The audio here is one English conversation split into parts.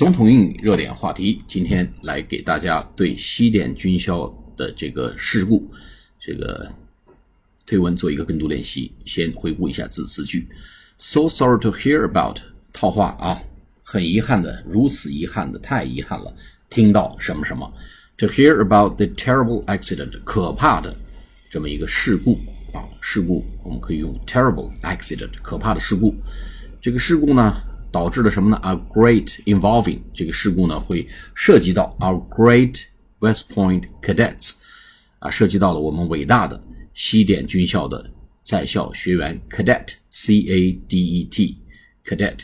总统英语热点话题，今天来给大家对西点军校的这个事故，这个推文做一个跟读练习。先回顾一下字词句：So sorry to hear about，套话啊，很遗憾的，如此遗憾的，太遗憾了，听到什么什么。To hear about the terrible accident，可怕的这么一个事故啊，事故我们可以用 terrible accident，可怕的事故。这个事故呢？导致了什么呢？A great involving 这个事故呢，会涉及到 our great West Point cadets 啊，涉及到了我们伟大的西点军校的在校学员 cadet C A D E T cadet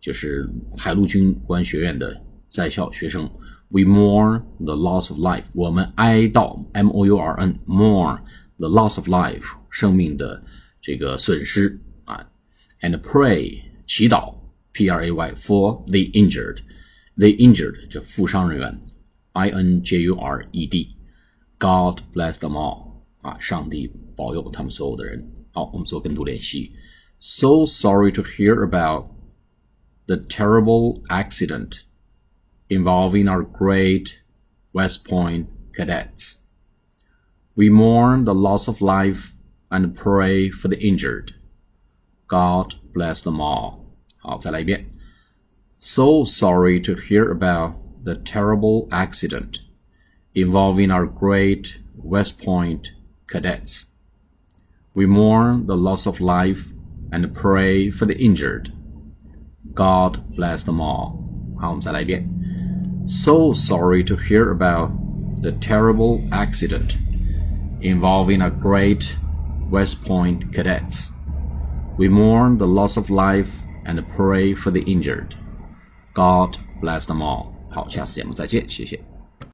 就是海陆军官学院的在校学生。We mourn the loss of life，我们哀悼 M O U R N mourn the loss of life 生命的这个损失啊，and pray 祈祷。 P R A Y for the injured, the injured 这负伤人员，I N J U R E D, God bless them all 啊，上帝保佑他们所有的人。好，我们做跟读练习。So sorry to hear about the terrible accident involving our great West Point cadets. We mourn the loss of life and pray for the injured. God bless them all. 好，再来一遍。So sorry to hear about the terrible accident involving our great West Point cadets. We mourn the loss of life and pray for the injured. God bless them all. 好，我们再来一遍。So sorry to hear about the terrible accident involving our great West Point cadets. We mourn the loss of life and pray for the injured. God bless them all. 好，下次节目再见，谢谢。